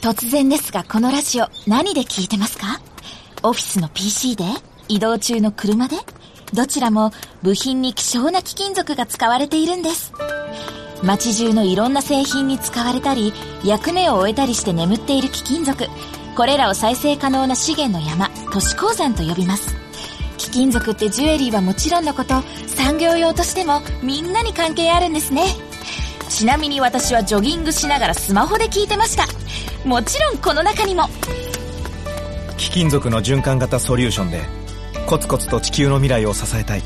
突然ですが、このラジオ何で聞いてますか？オフィスの PC で？移動中の車で？どちらも部品に希少な貴金属が使われているんです。街中のいろんな製品に使われたり、役目を終えたりして眠っている貴金属。これらを再生可能な資源の山、都市鉱山と呼びます。貴金属ってジュエリーはもちろんのこと、産業用としてもみんなに関係あるんですね。ちなみに私はジョギングしながらスマホで聞いてました。もちろんこの中にも。貴金属の循環型ソリューションで、コツコツと地球の未来を支えたい。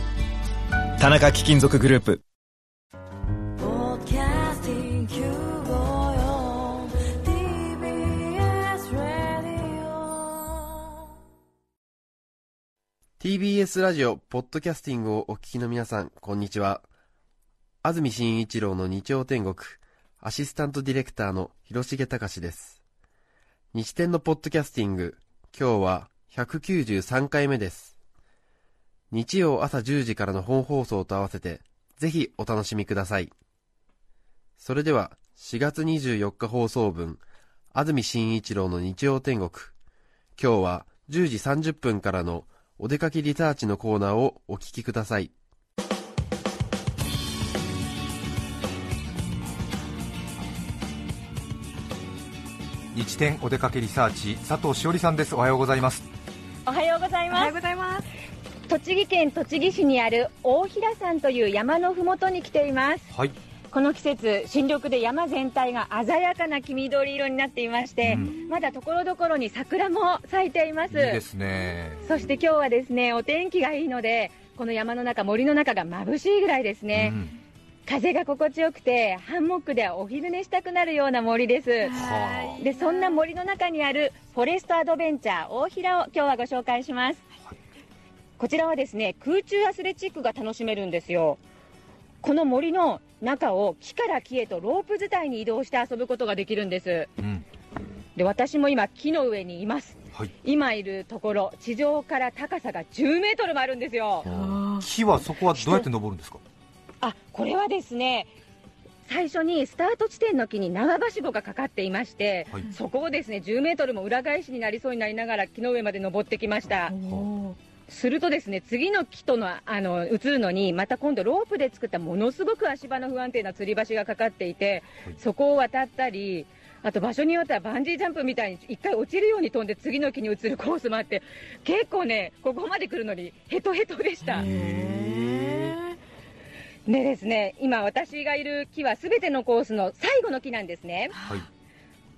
田中貴金属グループ。TBS ラジオ、ポッドキャスティングをお聞きの皆さん、こんにちは。安住紳一郎の日曜天国、アシスタントディレクターの広重隆です。日天のポッドキャスティング、今日は193回目です。日曜朝10時からの本放送と合わせて、ぜひお楽しみください。それでは、4月24日放送分、安住紳一郎の日曜天国、今日は10時30分からのお出かけリサーチのコーナーをお聞きください。日天お出かけリサーチ佐藤しおりさんです。おはようございます。おはようございます。おはようございます。栃木県栃木市にある大平山という山のふもとに来ています。はい。この季節、新緑で山全体が鮮やかな黄緑色になっていまして、うん、まだところどころに桜も咲いています。いいですね。そして今日はですね、お天気がいいので、この山の中、森の中が眩しいぐらいですね。うん風が心地よくてハンモックでお昼寝したくなるような森です。でそんな森の中にあるフォレストアドベンチャー大平を今日はご紹介します、はい、こちらはですね空中アスレチックが楽しめるんですよ。この森の中を木から木へとロープ伝いに移動して遊ぶことができるんです、うん、で私も今木の上にいます、はい、今いるところ地上から高さが10メートルもあるんですよ。木はそこはどうやって登るんですか？あこれはですね最初にスタート地点の木に長はしごがかかっていまして、はい、そこをですね10メートルも裏返しになりそうになりながら木の上まで登ってきました。するとですね次の木とのあの移るのにまた今度ロープで作ったものすごく足場の不安定な吊り橋がかかっていて、はい、そこを渡ったりあと場所によってはバンジージャンプみたいに1回落ちるように飛んで次の木に移るコースもあって結構ねここまで来るのにヘトヘトでした。でですね今、私がいる木はすべてのコースの最後の木なんですね、はい、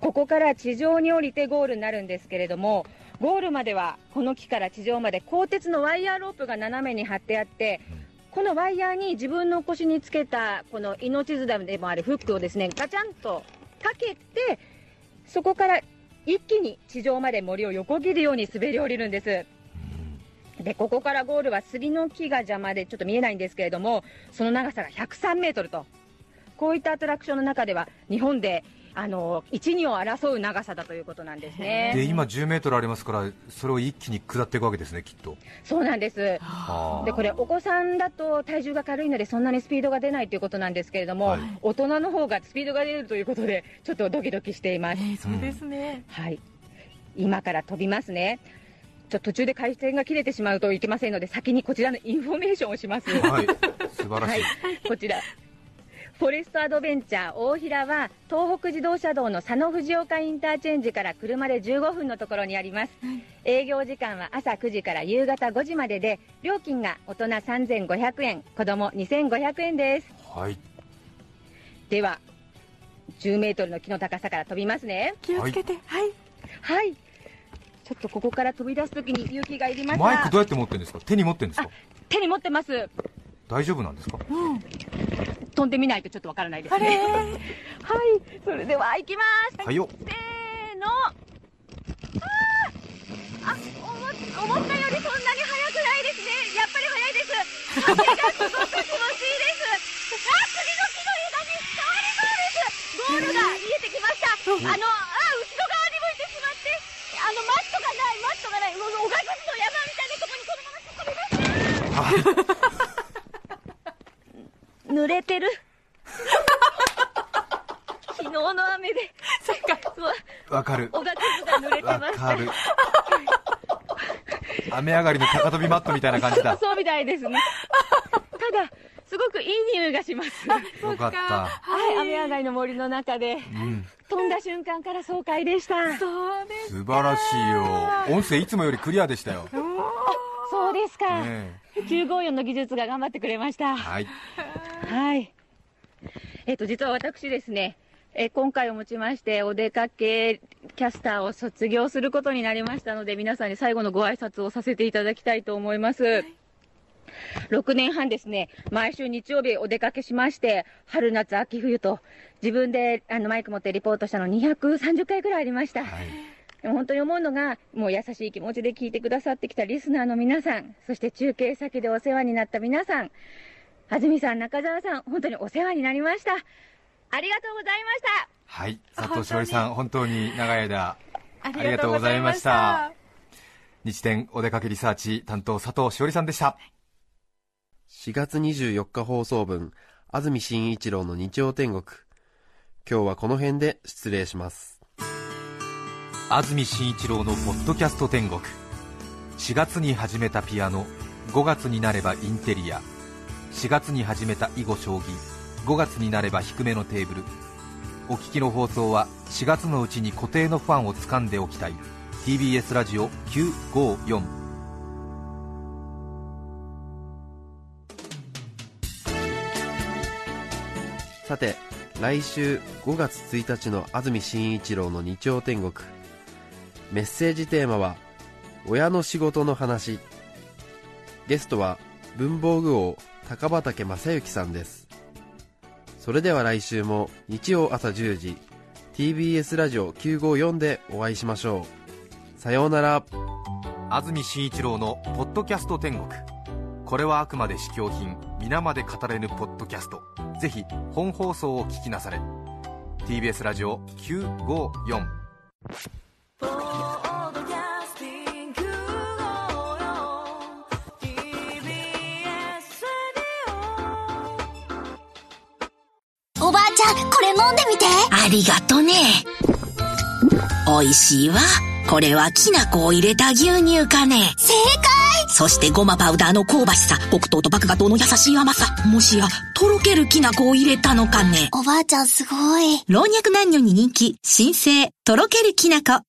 ここから地上に降りてゴールになるんですけれども、ゴールまではこの木から地上まで鋼鉄のワイヤーロープが斜めに張ってあって、このワイヤーに自分の腰につけたこの命綱でもあるフックをですねガチャンとかけて、そこから一気に地上まで森を横切るように滑り降りるんです。でここからゴールは杉の木が邪魔でちょっと見えないんですけれどもその長さが103メートルと。こういったアトラクションの中では日本であの1、2を争う長さだということなんですね。で今、10メートルありますから、それを一気に下っていくわけですね、きっと。そうなんです、でこれ、お子さんだと体重が軽いので、そんなにスピードが出ないということなんですけれども、はい、大人の方がスピードが出るということで、ちょっとドキドキしています。えー、そうですね、うん、はい。今から飛びますね。ちょ途中で回線が切れてしまうといけませんので、先にこちらのインフォメーションをします。はい、素晴らしい。はい、こちら。フォレストアドベンチャー大平は東北自動車道の佐野藤岡インターチェンジから車で15分のところにあります、はい、営業時間は朝9時から夕方5時までで料金が大人3500円子供2500円です。はい。では10メートルの木の高さから飛びますね。気をつけて。はい、はい、ちょっとここから飛び出すときに勇気がいりますマイクどうやって持ってるんですか？手に持ってるんですか？手に持ってます。大丈夫なんですか、うん、飛んでみないとちょっとわからないですね。はい。それでは行きます。はいよ。せーの。ああ思思ったよりそんなに速くないですね。やっぱり速いです 風がすごく気持ちいいですあ次の木の枝に使われそうですゴールが見えてきましたあのあ後ろ側に向いてしまってあのマットがないマットがないおがくずの山みたいなとこ 濡れてる。昨日の雨で。わかる。おがつが濡れてわましたかる。雨上がりの高跳びマットみたいな感じだ。そうみたいですね。ただすごくいい匂いがします。よかった。はい雨上がりの森の中でうん。飛んだ瞬間から爽快でした。そうです。素晴らしいよ。音声いつもよりクリアでしたよ、そうですか、ね954の技術が頑張ってくれましたえはいはい。えっ、と、実は私ですね、えー今回をもちまして、お出かけキャスターを卒業することになりましたので、皆さんに最後のご挨拶をさせていただきたいと思います。6年半ですね、毎週日曜日お出かけしまして、春夏秋冬と、自分であのマイク持ってリポートしたの230回くらいありました。はいでも本当に思うのが、もう優しい気持ちで聞いてくださってきたリスナーの皆さん、そして中継先でお世話になった皆さん、安住さん、中澤さん、本当にお世話になりました。ありがとうございました。はい佐藤勝利さん本当に長い間あありがとうございました。日天お出かけリサーチ担当佐藤勝利さんでした4月24日放送分、安住紳一郎の日曜天国。今日はこの辺で失礼します。安住紳一郎のポッドキャスト天国。4月に始めたピアノ5月になればインテリア。4月に始めた囲碁将棋5月になれば低めのテーブル。お聞きの放送は4月のうちに固定のファンを掴んでおきたい。TBS ラジオ954さて、来週5月1日の安住紳一郎の日曜天国。メッセージテーマは、親の仕事の話。ゲストは、文房具王、高畑正幸さんです。それでは来週も日曜朝10時、TBS ラジオ954でお会いしましょう。さようなら。安住紳一郎の「ポッドキャスト天国」これはあくまで試供品皆まで語れぬポッドキャストぜひ本放送を聞きなされ TBS ラジオ954おばあちゃん、これ飲んでみて。ありがとね。美味しいわ。これはきな粉を入れた牛乳かね。正解そしてごまパウダーの香ばしさ、黒糖と麦芽糖の優しい甘さ。もしや、とろけるきな粉を入れたのかね。おばあちゃんすごい。老若男女に人気、新生、とろけるきな粉。